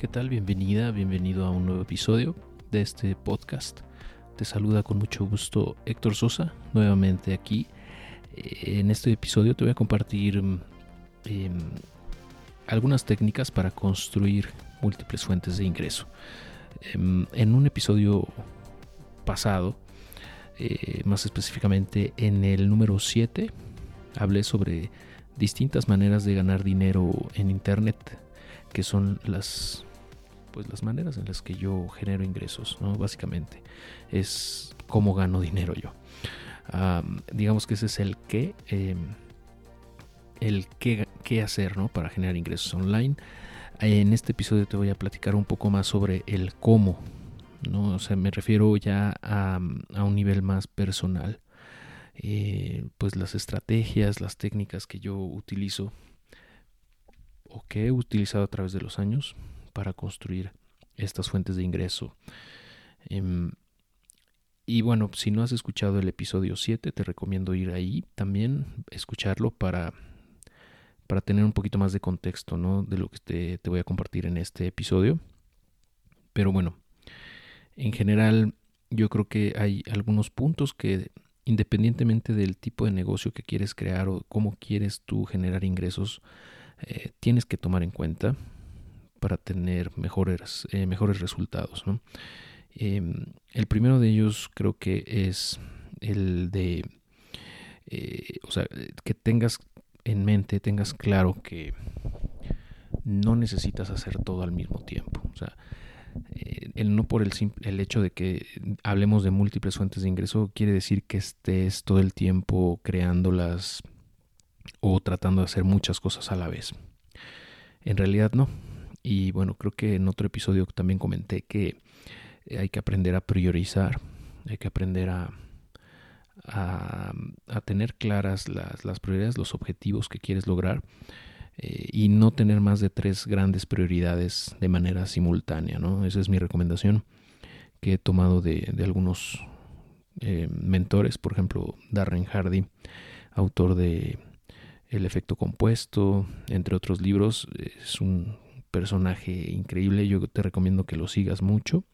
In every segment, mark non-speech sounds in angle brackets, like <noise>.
¿Qué tal? Bienvenida, bienvenido a un nuevo episodio de este podcast. Te saluda con mucho gusto Héctor Sosa, nuevamente aquí. Eh, en este episodio te voy a compartir mm, em, algunas técnicas para construir múltiples fuentes de ingreso. Em, en un episodio pasado, eh, más específicamente en el número 7, hablé sobre distintas maneras de ganar dinero en Internet, que son las pues las maneras en las que yo genero ingresos. Básicamente es cómo gano dinero yo. digamos que ese es el qué, em, el qué, qué, hacer, ¿no? Para generar ingresos online. En este episodio te voy a platicar un poco más sobre el cómo, ¿no? O sea, me refiero ya a, un nivel más personal. Eh, pues las estrategias, las técnicas que yo utilizo o que he utilizado a través de los años para construir estas fuentes de ingreso. Em, y bueno, si no has escuchado el episodio 7, te recomiendo ir ahí también, escucharlo para, para tener un poquito más de contexto ¿no? de lo que te, te voy a compartir en este episodio. Pero bueno, en general yo creo que hay algunos puntos que independientemente del tipo de negocio que quieres crear o cómo quieres tú generar ingresos, eh, tienes que tomar en cuenta para tener mejores, eh, mejores resultados. Em, el primero de ellos creo que es el de, eh, o sea, que tengas en mente, tengas claro que no necesitas hacer todo al mismo tiempo. O sea, eh, el no por el, el hecho de que hablemos de múltiples fuentes de ingreso quiere decir que estés todo el tiempo creándolas o tratando de hacer muchas cosas a la vez. En realidad no. Y bueno, creo que en otro episodio también comenté que hay que aprender a priorizar, hay que aprender a, a, tener claras las, las, prioridades, los objetivos que quieres lograr eh, y no tener más de tres grandes prioridades de manera simultánea. ¿no? Esa es mi recomendación que he tomado de, de algunos eh, mentores, por ejemplo, Darren Hardy, autor de El efecto compuesto, entre otros libros, es un personaje increíble, yo te recomiendo que lo sigas mucho.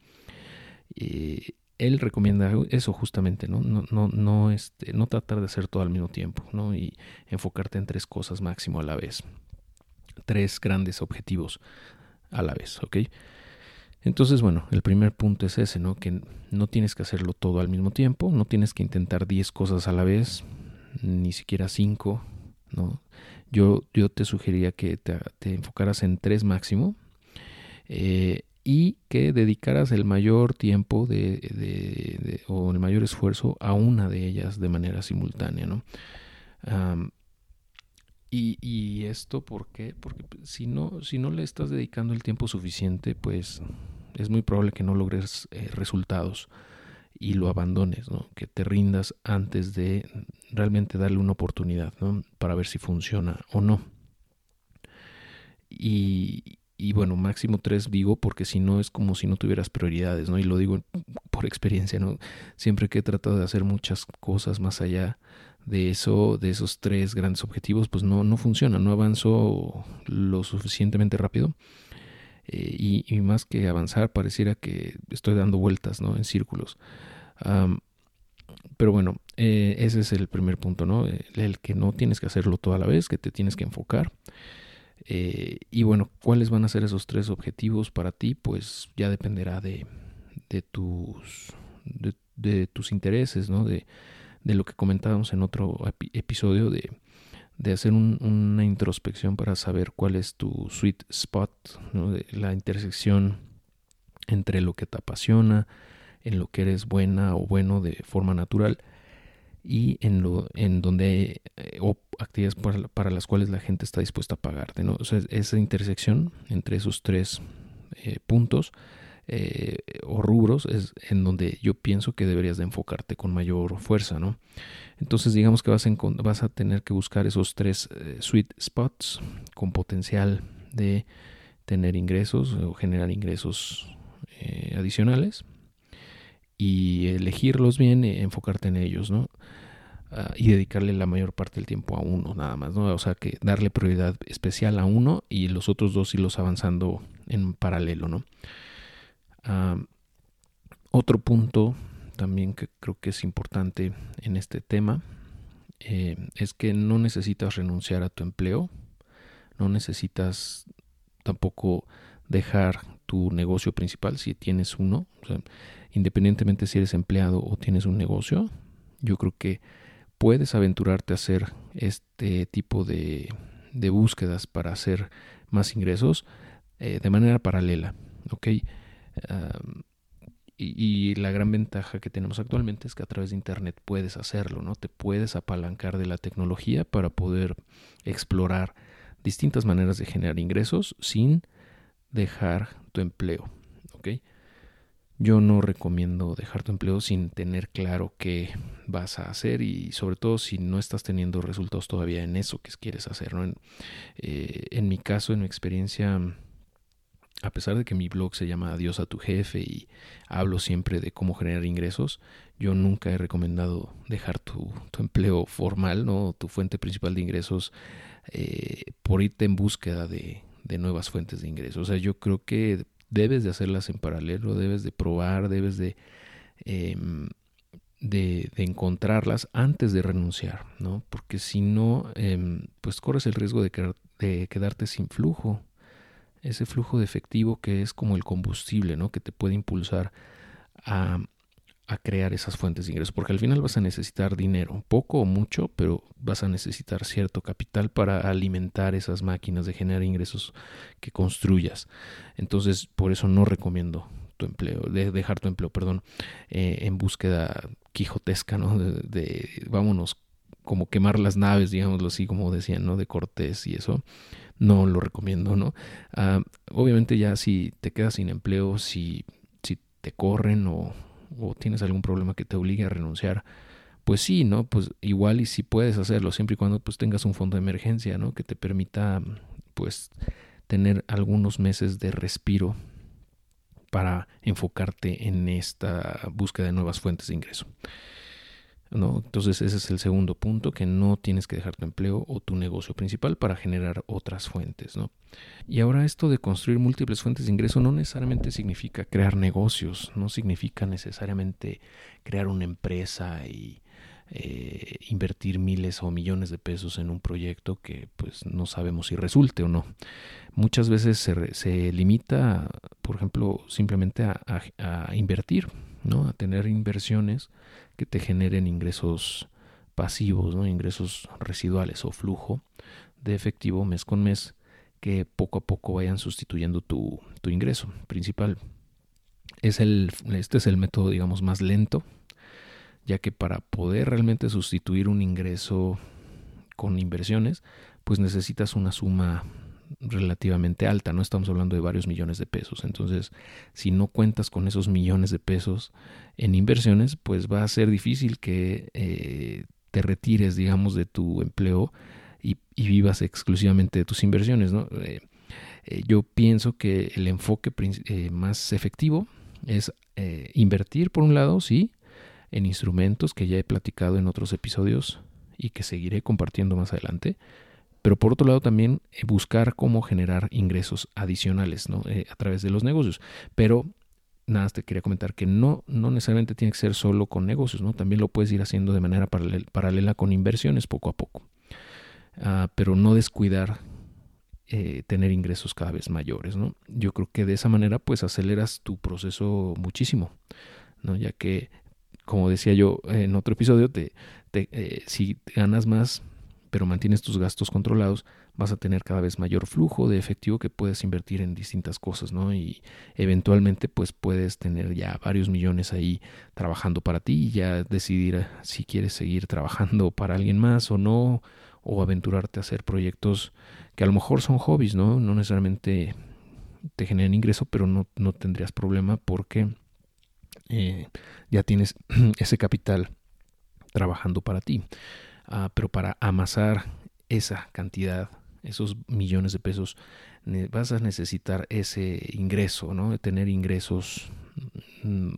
Eh, él recomienda eso justamente, ¿no? No, no, no, este, no tratar de hacer todo al mismo tiempo, ¿no? Y enfocarte en tres cosas máximo a la vez. Tres grandes objetivos a la vez, ¿ok? Entonces, bueno, el primer punto es ese, ¿no? Que no tienes que hacerlo todo al mismo tiempo, no tienes que intentar 10 cosas a la vez, ni siquiera 5, ¿no? yo, yo te sugeriría que te, enfocaras en tres máximo eh, y que dedicaras el mayor tiempo de, o el mayor esfuerzo a una de ellas de manera simultánea. ¿no? y, y, esto, ¿por qué? Porque si no, si no le estás dedicando el tiempo suficiente, pues es muy probable que no logres eh, resultados y lo abandones, ¿no? que te rindas antes de realmente darle una oportunidad ¿no? para ver si funciona o no. Y, y bueno, máximo tres digo porque si no es como si no tuvieras prioridades, ¿no? Y lo digo por experiencia, ¿no? Siempre que he tratado de hacer muchas cosas más allá de eso, de esos tres grandes objetivos, pues no, no funciona, no avanzo lo suficientemente rápido. Eh, y, más que avanzar, pareciera que estoy dando vueltas, ¿no? En círculos. pero bueno, eh, ese es el primer punto, ¿no? El, que no tienes que hacerlo toda la vez, que te tienes que enfocar. Eh, y bueno, ¿cuáles van a ser esos tres objetivos para ti? Pues ya dependerá de, de tus, de, tus intereses, ¿no? De, de, lo que comentábamos en otro episodio de, de hacer una introspección para saber cuál es tu sweet spot, ¿no? de la intersección entre lo que te apasiona, en lo que eres buena o bueno de forma natural y en, lo, en donde eh, o actividades para, las cuales la gente está dispuesta a pagarte. esa intersección entre esos tres eh, puntos eh, o rubros es en donde yo pienso que deberías de enfocarte con mayor fuerza, ¿no? Entonces digamos que vas a, vas a tener que buscar esos tres sweet spots con potencial de tener ingresos o generar ingresos adicionales y elegirlos bien, y enfocarte en ellos, ¿no? Ah, y dedicarle la mayor parte del tiempo a uno nada más, ¿no? O sea que darle prioridad especial a uno y los otros dos irlos avanzando en paralelo, ¿no? Otro punto también que creo que es importante en este tema eh, es que no necesitas renunciar a tu empleo, no necesitas tampoco dejar tu negocio principal si tienes uno, independientemente si eres empleado o tienes un negocio, yo creo que puedes aventurarte a hacer este tipo de, búsquedas para hacer más ingresos eh, de manera paralela. ¿ok? Y, la gran ventaja que tenemos actualmente es que a través de Internet puedes hacerlo, ¿no? Te puedes apalancar de la tecnología para poder explorar distintas maneras de generar ingresos sin dejar tu empleo, ¿ok? Yo no recomiendo dejar tu empleo sin tener claro qué vas a hacer y sobre todo si no estás teniendo resultados todavía en eso que quieres hacer. ¿no? En, eh, en mi caso, en mi experiencia, a pesar de que mi blog se llama Adiós a tu jefe y hablo siempre de cómo generar ingresos, yo nunca he recomendado dejar tu, empleo formal, ¿no? tu fuente principal de ingresos, eh, por irte en búsqueda de, de nuevas fuentes de ingresos. O sea, yo creo que debes de hacerlas en paralelo, debes de probar, debes de, em, de, encontrarlas antes de renunciar, ¿no? Porque si no, em, pues corres el riesgo de quedarte sin flujo, ese flujo de efectivo que es como el combustible, ¿no? Que te puede impulsar a, a crear esas fuentes de ingresos, porque al final vas a necesitar dinero, poco o mucho, pero vas a necesitar cierto capital para alimentar esas máquinas de generar ingresos que construyas. Entonces, por eso no recomiendo tu empleo, de dejar tu empleo, perdón, eh, en búsqueda quijotesca, ¿no? De, vámonos como quemar las naves, digámoslo así, como decían, ¿no? De Cortés y eso. No lo recomiendo, ¿no? Ah, obviamente ya si te quedas sin empleo, si, si te corren o, o tienes algún problema que te obligue a renunciar, pues sí, ¿no? Pues igual y si puedes hacerlo, siempre y cuando pues tengas un fondo de emergencia, ¿no? Que te permita pues tener algunos meses de respiro para enfocarte en esta búsqueda de nuevas fuentes de ingreso. ¿No? Entonces ese es el segundo punto, que no tienes que dejar tu empleo o tu negocio principal para generar otras fuentes. ¿no? Y ahora esto de construir múltiples fuentes de ingreso no necesariamente significa crear negocios, no significa necesariamente crear una empresa y eh, invertir miles o millones de pesos en un proyecto que pues no sabemos si resulte o no. Muchas veces se, se limita, por ejemplo, simplemente a, a invertir, ¿no? a tener inversiones que te generen ingresos pasivos, ¿no? ingresos residuales o flujo de efectivo mes con mes que poco a poco vayan sustituyendo tu, tu ingreso principal. Es el, este es el método, digamos, más lento, ya que para poder realmente sustituir un ingreso con inversiones, pues necesitas una suma relativamente alta, no estamos hablando de varios millones de pesos. Entonces, si no cuentas con esos millones de pesos en inversiones, pues va a ser difícil que eh, te retires, digamos, de tu empleo y, vivas exclusivamente de tus inversiones. ¿no? Eh, eh, yo pienso que el enfoque más efectivo es invertir, por un lado, sí, en instrumentos que ya he platicado en otros episodios y que seguiré compartiendo más adelante pero por otro lado también eh, buscar cómo generar ingresos adicionales ¿no? Eh, a través de los negocios. Pero nada, te quería comentar que no, no necesariamente tiene que ser solo con negocios, ¿no? también lo puedes ir haciendo de manera paralela, con inversiones poco a poco. Ah, pero no descuidar eh, tener ingresos cada vez mayores. ¿no? Yo creo que de esa manera pues aceleras tu proceso muchísimo, ¿no? ya que como decía yo en otro episodio, te, te si ganas más pero mantienes tus gastos controlados, vas a tener cada vez mayor flujo de efectivo que puedes invertir en distintas cosas, ¿no? Y eventualmente pues puedes tener ya varios millones ahí trabajando para ti y ya decidir si quieres seguir trabajando para alguien más o no, o aventurarte a hacer proyectos que a lo mejor son hobbies, ¿no? No necesariamente te generan ingreso, pero no, no tendrías problema porque eh, ya tienes <clears throat> ese capital trabajando para ti. Ah, pero para amasar esa cantidad, esos millones de pesos, vas a necesitar ese ingreso, ¿no? De tener ingresos mm,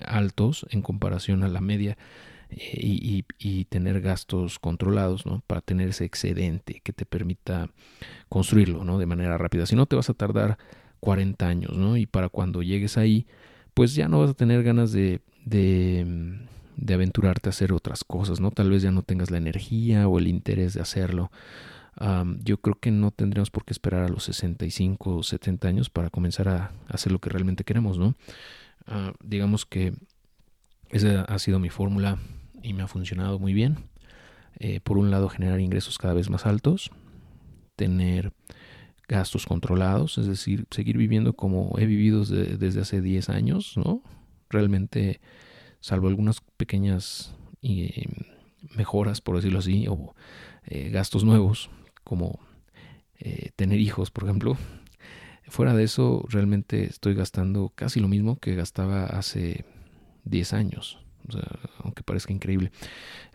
altos en comparación a la media eh, y, tener gastos controlados, ¿no? Para tener ese excedente que te permita construirlo. De manera rápida. Si no, te vas a tardar 40 años, ¿no? Y para cuando llegues ahí, pues ya no vas a tener ganas de, de, de, aventurarte a hacer otras cosas, ¿no? Tal vez ya no tengas la energía o el interés de hacerlo. yo creo que no tendríamos por qué esperar a los 65 o 70 años para comenzar a, hacer lo que realmente queremos, ¿no? Ah, digamos que esa ha sido mi fórmula y me ha funcionado muy bien. Eh, por un lado, generar ingresos cada vez más altos, tener gastos controlados, es decir, seguir viviendo como he vivido desde, hace 10 años, ¿no? Realmente, salvo algunas pequeñas mejoras, por decirlo así, o eh, gastos nuevos, como eh, tener hijos, por ejemplo. Fuera de eso, realmente estoy gastando casi lo mismo que gastaba hace 10 años. aunque parezca increíble.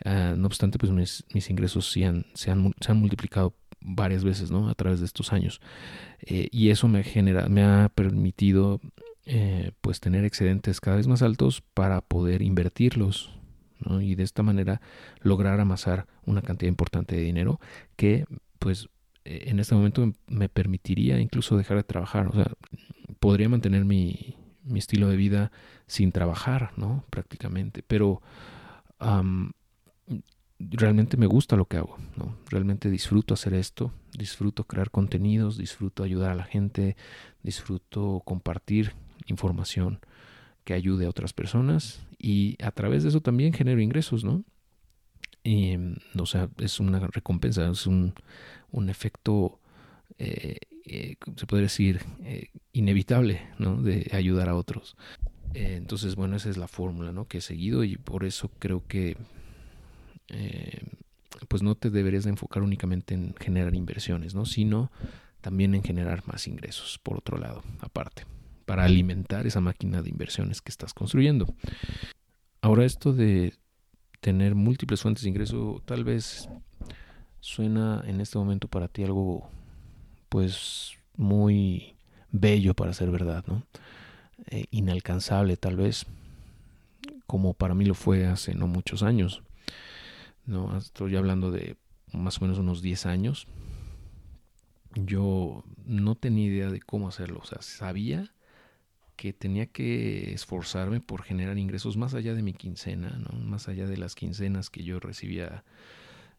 Ah, no obstante, pues mis, ingresos se, han, se han multiplicado varias veces, ¿no? A través de estos años. Eh, y eso me genera, me ha permitido eh, pues tener excedentes cada vez más altos para poder invertirlos. Y de esta manera lograr amasar una cantidad importante de dinero que pues eh, en este momento me permitiría incluso dejar de trabajar, o sea, podría mantener mi, mi estilo de vida sin trabajar, ¿no? Prácticamente, pero realmente me gusta lo que hago, ¿no? Realmente disfruto hacer esto, disfruto crear contenidos, disfruto ayudar a la gente, disfruto compartir información que ayude a otras personas y a través de eso también genero ingresos, ¿no? Y, o sea, es una recompensa, es un, un efecto, eh, eh, se puede decir, eh, inevitable, ¿no? De ayudar a otros. entonces, bueno, esa es la fórmula, ¿no? Que he seguido y por eso creo que eh, pues no te deberías de enfocar únicamente en generar inversiones, ¿no? sino también en generar más ingresos, por otro lado, aparte, para alimentar esa máquina de inversiones que estás construyendo. Ahora esto de tener múltiples fuentes de ingreso tal vez suena en este momento para ti algo pues muy bello para ser verdad, ¿no? Eh, inalcanzable tal vez, como para mí lo fue hace no muchos años. ¿no? Estoy hablando de más o menos unos 10 años. Yo no tenía idea de cómo hacerlo, o sea, sabía que tenía que esforzarme por generar ingresos más allá de mi quincena, más allá de las quincenas que yo recibía.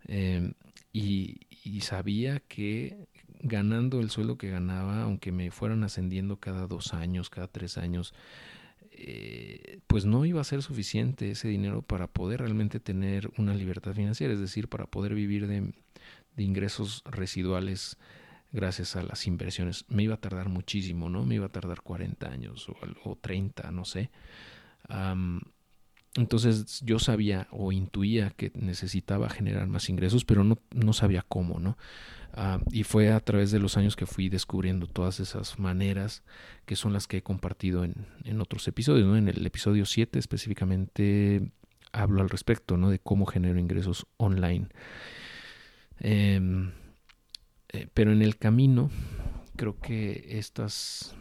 Y, y, sabía que ganando el sueldo que ganaba, aunque me fueran ascendiendo cada dos años, cada tres años, eh, pues no iba a ser suficiente ese dinero para poder realmente tener una libertad financiera, es decir, para poder vivir de, ingresos residuales gracias a las inversiones. Me iba a tardar muchísimo, ¿no? Me iba a tardar 40 años o, o 30, no sé. entonces yo sabía o intuía que necesitaba generar más ingresos, pero no, no sabía cómo, ¿no? Ah, y fue a través de los años que fui descubriendo todas esas maneras que son las que he compartido en, en otros episodios. ¿no? En el episodio 7 específicamente hablo al respecto ¿no? de cómo genero ingresos online. Em, eh, pero en el camino creo que estas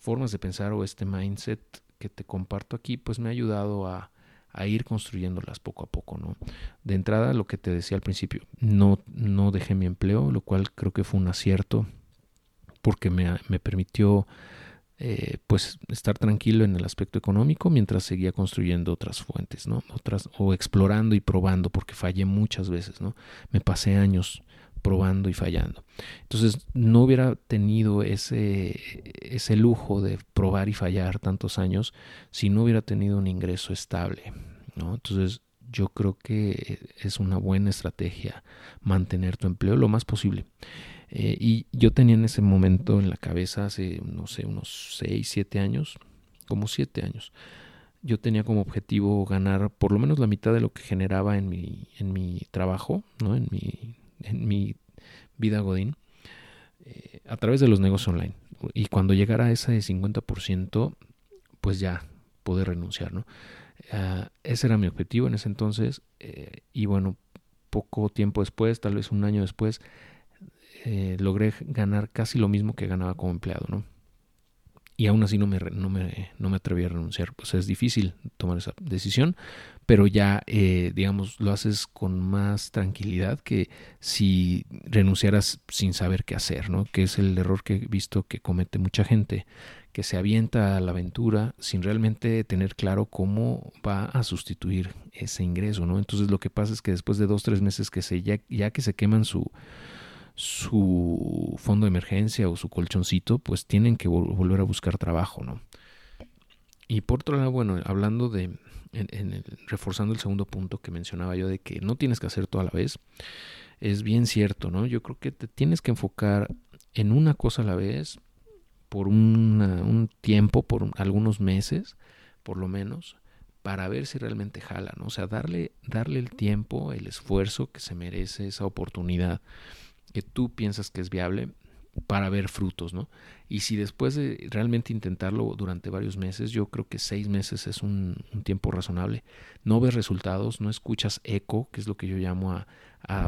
formas de pensar o este mindset que te comparto aquí pues me ha ayudado a ir construyéndolas poco a poco, ¿no? De entrada, lo que te decía al principio, no, no dejé mi empleo, lo cual creo que fue un acierto porque me, me permitió eh, pues estar tranquilo en el aspecto económico mientras seguía construyendo otras fuentes, ¿no? Otras, o explorando y probando, porque fallé muchas veces, ¿no? Me pasé años probando y fallando. Entonces no hubiera tenido ese, ese lujo de probar y fallar tantos años si no hubiera tenido un ingreso estable. ¿no? Entonces yo creo que es una buena estrategia mantener tu empleo lo más posible. Eh, y yo tenía en ese momento en la cabeza hace, no sé, unos 6, 7 años, como 7 años, yo tenía como objetivo ganar por lo menos la mitad de lo que generaba en mi, en mi trabajo, ¿no? en, mi, en mi vida Godín, eh, a través de los negocios online. Y cuando llegara a ese 50%, pues ya poder renunciar. ¿no? Ah, ese era mi objetivo en ese entonces. Eh, y bueno, poco tiempo después, tal vez un año después, eh, logré ganar casi lo mismo que ganaba como empleado, ¿no? Y aún así no me, no me, no me atreví a renunciar. Pues es difícil tomar esa decisión, pero ya, eh, digamos, lo haces con más tranquilidad que si renunciaras sin saber qué hacer, ¿no? Que es el error que he visto que comete mucha gente, que se avienta a la aventura sin realmente tener claro cómo va a sustituir ese ingreso, ¿no? Entonces lo que pasa es que después de dos, tres meses que se, ya, ya que se queman su, su fondo de emergencia o su colchoncito, pues tienen que volver a buscar trabajo, ¿no? Y por otro lado, bueno, hablando de, en, reforzando el segundo punto que mencionaba yo de que no tienes que hacer todo a la vez, es bien cierto, ¿no? Yo creo que te tienes que enfocar en una cosa a la vez por un tiempo, por algunos meses, por lo menos, para ver si realmente jala, ¿no? O sea, darle, darle el tiempo, el esfuerzo que se merece esa oportunidad que tú piensas que es viable para ver frutos, ¿no? Y si después de realmente intentarlo durante varios meses, yo creo que seis meses es un, tiempo razonable, no ves resultados, no escuchas eco, que es lo que yo llamo a,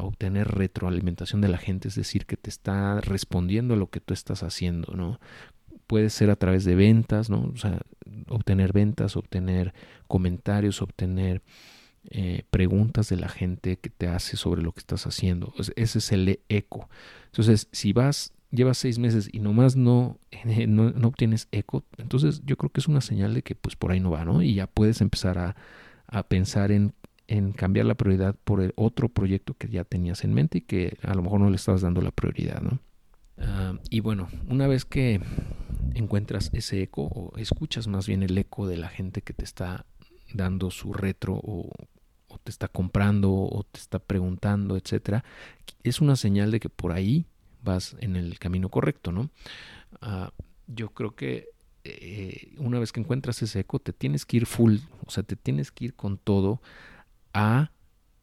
obtener retroalimentación de la gente, es decir, que te está respondiendo a lo que tú estás haciendo, ¿no? Puede ser a través de ventas, ¿no? O sea, obtener ventas, obtener comentarios, obtener eh, preguntas de la gente que te hace sobre lo que estás haciendo. Ese es el eco. Entonces, si vas, llevas seis meses y nomás no, no, no, obtienes eco, entonces yo creo que es una señal de que pues por ahí no va, ¿no? Y ya puedes empezar a, a pensar en, en, cambiar la prioridad por el otro proyecto que ya tenías en mente y que a lo mejor no le estabas dando la prioridad, ¿no? Ah, y bueno, una vez que encuentras ese eco o escuchas más bien el eco de la gente que te está dando su retro o, te está comprando o te está preguntando, etcétera, es una señal de que por ahí vas en el camino correcto, ¿no? Ah, yo creo que eh, una vez que encuentras ese eco, te tienes que ir full, o sea, te tienes que ir con todo a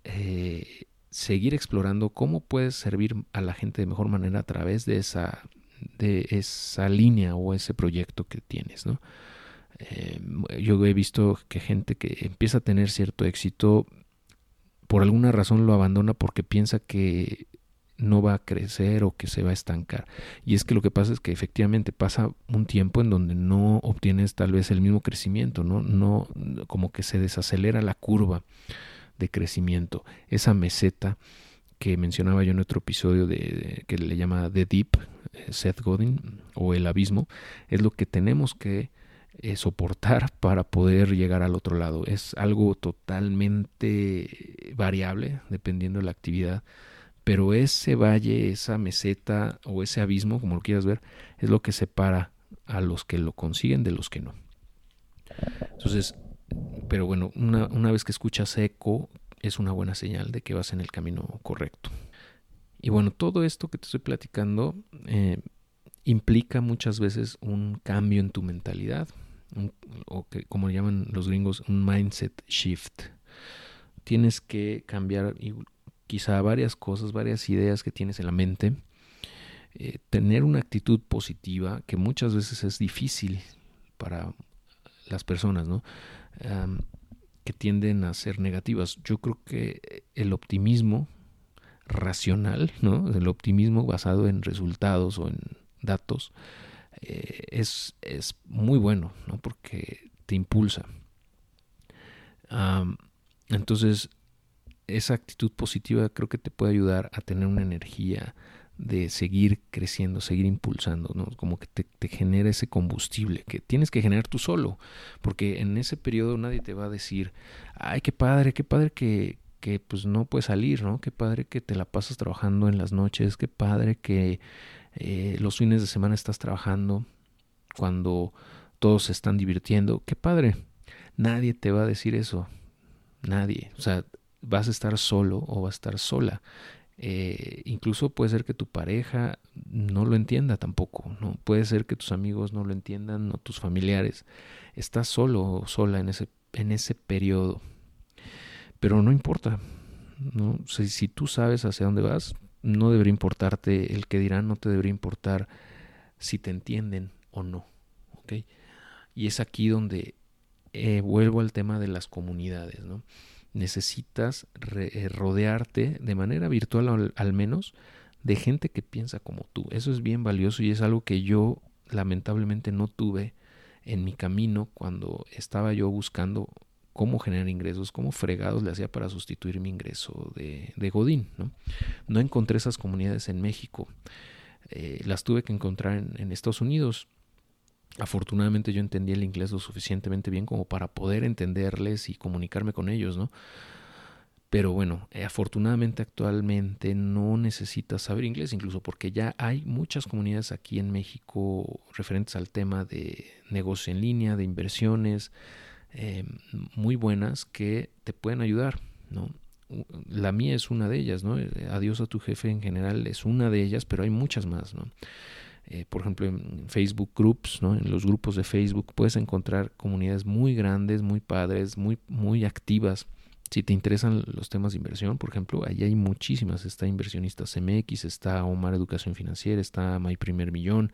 eh, seguir explorando cómo puedes servir a la gente de mejor manera a través de esa, de esa línea o ese proyecto que tienes, ¿no? Eh, yo he visto que gente que empieza a tener cierto éxito, por alguna razón lo abandona porque piensa que no va a crecer o que se va a estancar. Y es que lo que pasa es que efectivamente pasa un tiempo en donde no obtienes tal vez el mismo crecimiento, ¿no? No, como que se desacelera la curva de crecimiento. Esa meseta que mencionaba yo en otro episodio de, que le llama The Deep, eh, Seth Godin, o el abismo, es lo que tenemos que eh, soportar para poder llegar al otro lado. Es algo totalmente variable dependiendo de la actividad, pero ese valle, esa meseta o ese abismo, como lo quieras ver, es lo que separa a los que lo consiguen de los que no. Entonces, pero bueno, una, una vez que escuchas eco, es una buena señal de que vas en el camino correcto. Y bueno, todo esto que te estoy platicando eh, implica muchas veces un cambio en tu mentalidad, o que como llaman los gringos, un mindset shift. Tienes que cambiar quizá varias cosas, varias ideas que tienes en la mente. Eh, tener una actitud positiva que muchas veces es difícil para las personas, ¿no? que tienden a ser negativas. Yo creo que el optimismo racional, ¿no? El optimismo basado en resultados o en datos, eh, es, es, muy bueno, ¿no? Porque te impulsa. entonces, esa actitud positiva creo que te puede ayudar a tener una energía de seguir creciendo, seguir impulsando, ¿no? Como que te, te, genera ese combustible que tienes que generar tú solo, porque en ese periodo nadie te va a decir, ay, qué padre, qué padre que, que pues no puedes salir, ¿no? Qué padre que te la pasas trabajando en las noches, qué padre que eh, los fines de semana estás trabajando, cuando todos se están divirtiendo, qué padre. Nadie te va a decir eso. nadie. O sea, vas a estar solo o vas a estar sola. Eh, incluso puede ser que tu pareja no lo entienda tampoco, ¿no? Puede ser que tus amigos no lo entiendan, o tus familiares. Estás solo o sola en ese, en ese periodo. Pero no importa, ¿no? Si, si tú sabes hacia dónde vas, no debería importarte el que dirán, no te debería importar si te entienden o no, ¿ok? Y es aquí donde eh, vuelvo al tema de las comunidades, ¿no? Necesitas eh, rodearte de manera virtual al, menos de gente que piensa como tú. Eso es bien valioso y es algo que yo lamentablemente no tuve en mi camino cuando estaba yo buscando cómo generar ingresos, cómo fregados le hacía para sustituir mi ingreso de, Godín. ¿no? no encontré esas comunidades en México. Eh, las tuve que encontrar en Estados Unidos afortunadamente yo entendí el inglés lo suficientemente bien como para poder entenderles y comunicarme con ellos, ¿no? Pero bueno, eh, afortunadamente actualmente no necesitas saber inglés, incluso porque ya hay muchas comunidades aquí en México referentes al tema de negocio en línea, de inversiones, eh, muy buenas que te pueden ayudar, ¿no? La mía es una de ellas, ¿no? Eh, Adiós a tu jefe en general es una de ellas, pero hay muchas más, ¿no? Eh, por ejemplo, en Facebook Groups, ¿no? en los grupos de Facebook, puedes encontrar comunidades muy grandes, muy padres, muy, muy activas. Si te interesan los temas de inversión, por ejemplo, ahí hay muchísimas. Está Inversionistas MX, está Omar Educación Financiera, está My Primer Millón,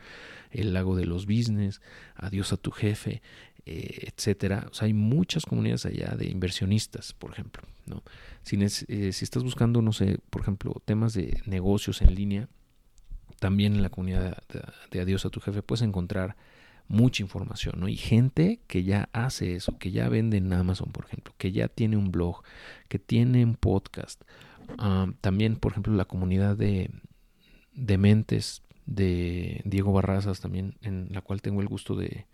El Lago de los Business, Adiós a tu Jefe, eh, etcétera. Hay muchas comunidades allá de inversionistas, por ejemplo. ¿no? Eh, si estás buscando, no sé, por ejemplo, temas de negocios en línea, también en la comunidad de, Adiós a tu jefe puedes encontrar mucha información, ¿no? Y gente que ya hace eso, que ya vende en Amazon, por ejemplo, que ya tiene un blog, que tiene un podcast. Ah, también, por ejemplo, la comunidad de, de mentes de Diego Barrazas, también en la cual tengo el gusto de,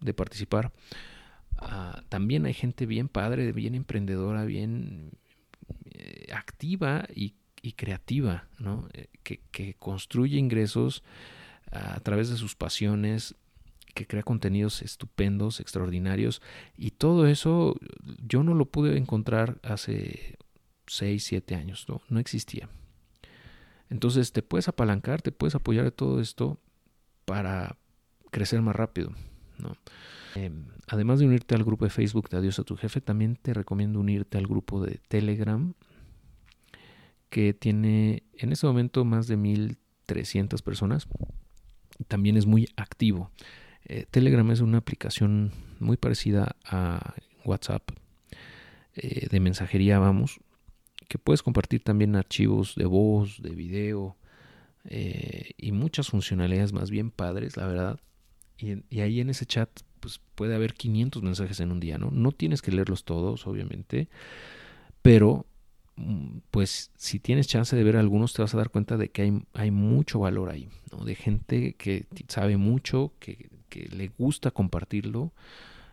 de participar. Ah, también hay gente bien padre, bien emprendedora, bien eh, activa y y creativa, ¿no? Eh, que, construye ingresos a través de sus pasiones, que crea contenidos estupendos, extraordinarios, y todo eso yo no lo pude encontrar hace 6, 7 años, ¿no? no existía. Entonces te puedes apalancar, te puedes apoyar de todo esto para crecer más rápido. ¿no? Em, además de unirte al grupo de Facebook de Adiós a tu jefe, también te recomiendo unirte al grupo de Telegram que tiene en este momento más de 1.300 personas. También es muy activo. Eh, Telegram es una aplicación muy parecida a WhatsApp eh, de mensajería, vamos, que puedes compartir también archivos de voz, de video eh, y muchas funcionalidades más bien padres, la verdad. Y, y, ahí en ese chat pues, puede haber 500 mensajes en un día, ¿no? No tienes que leerlos todos, obviamente, pero pues si tienes chance de ver algunos te vas a dar cuenta de que hay, hay mucho valor ahí, ¿no? de gente que sabe mucho, que, le gusta compartirlo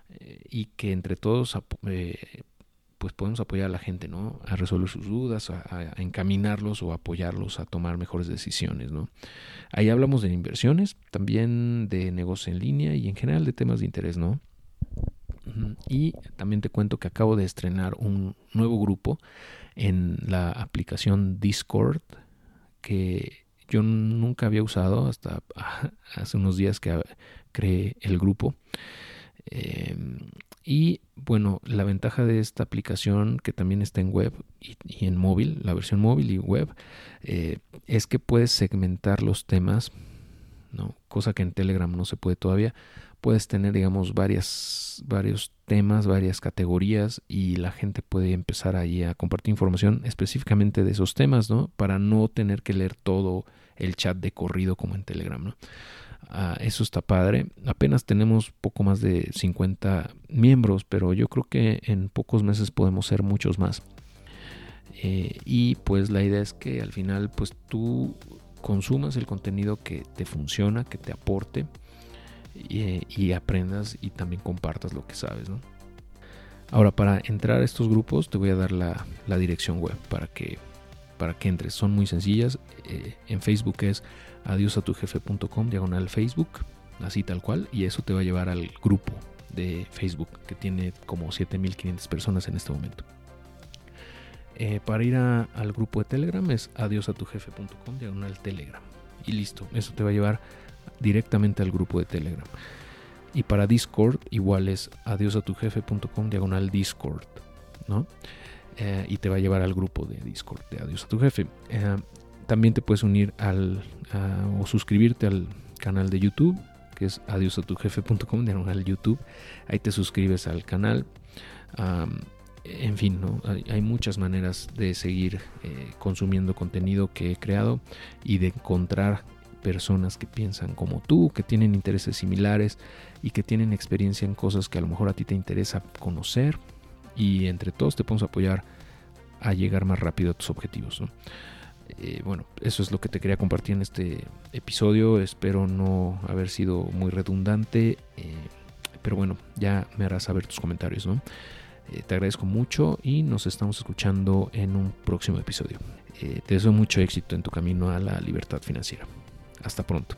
eh, y que entre todos eh, pues podemos apoyar a la gente, ¿no? A resolver sus dudas, a, encaminarlos o apoyarlos a tomar mejores decisiones, ¿no? Ahí hablamos de inversiones, también de negocio en línea y en general de temas de interés, ¿no? Y también te cuento que acabo de estrenar un nuevo grupo en la aplicación Discord que yo nunca había usado hasta <laughs> hace unos días que creé el grupo. Em, y bueno, la ventaja de esta aplicación que también está en web y, en móvil, la versión móvil y web, eh, es que puedes segmentar los temas, ¿no? cosa que en Telegram no se puede todavía puedes tener, digamos, varios temas, varias categorías y la gente puede empezar ahí a compartir información específicamente de esos temas, ¿no? Para no tener que leer todo el chat de corrido como en Telegram, ¿no? Ah, eso está padre. Apenas tenemos poco más de 50 miembros, pero yo creo que en pocos meses podemos ser muchos más. Eh, y pues la idea es que al final pues tú consumas el contenido que te funciona, que te aporte y, aprendas y también compartas lo que sabes. ¿no? Ahora, para entrar a estos grupos te voy a dar la, dirección web para que, para que entres. Son muy sencillas. Eh, en Facebook es adiosatujefe.com, diagonal Facebook, así tal cual, y eso te va a llevar al grupo de Facebook que tiene como 7500 personas en este momento. Eh, para ir al grupo de Telegram es adiosatujefe.com diagonal Telegram. Y listo, eso te va a llevar directamente al grupo de Telegram. Y para Discord igual es adiosatujefe.com diagonal Discord, ¿no? Eh, y te va a llevar al grupo de Discord de Adiós a tu Jefe. Eh, también te puedes unir al o suscribirte al canal de YouTube que es adiosatujefe.com diagonal YouTube. Ahí te suscribes al canal. en fin, ¿no? hay, muchas maneras de seguir eh, consumiendo contenido que he creado y de encontrar personas que piensan como tú, que tienen intereses similares y que tienen experiencia en cosas que a lo mejor a ti te interesa conocer y entre todos te podemos apoyar a llegar más rápido a tus objetivos. Eh, bueno, eso es lo que te quería compartir en este episodio. Espero no haber sido muy redundante, eh, pero bueno, ya me harás saber tus comentarios. Eh, te agradezco mucho y nos estamos escuchando en un próximo episodio. te deseo mucho éxito en tu camino a la libertad financiera. Hasta pronto.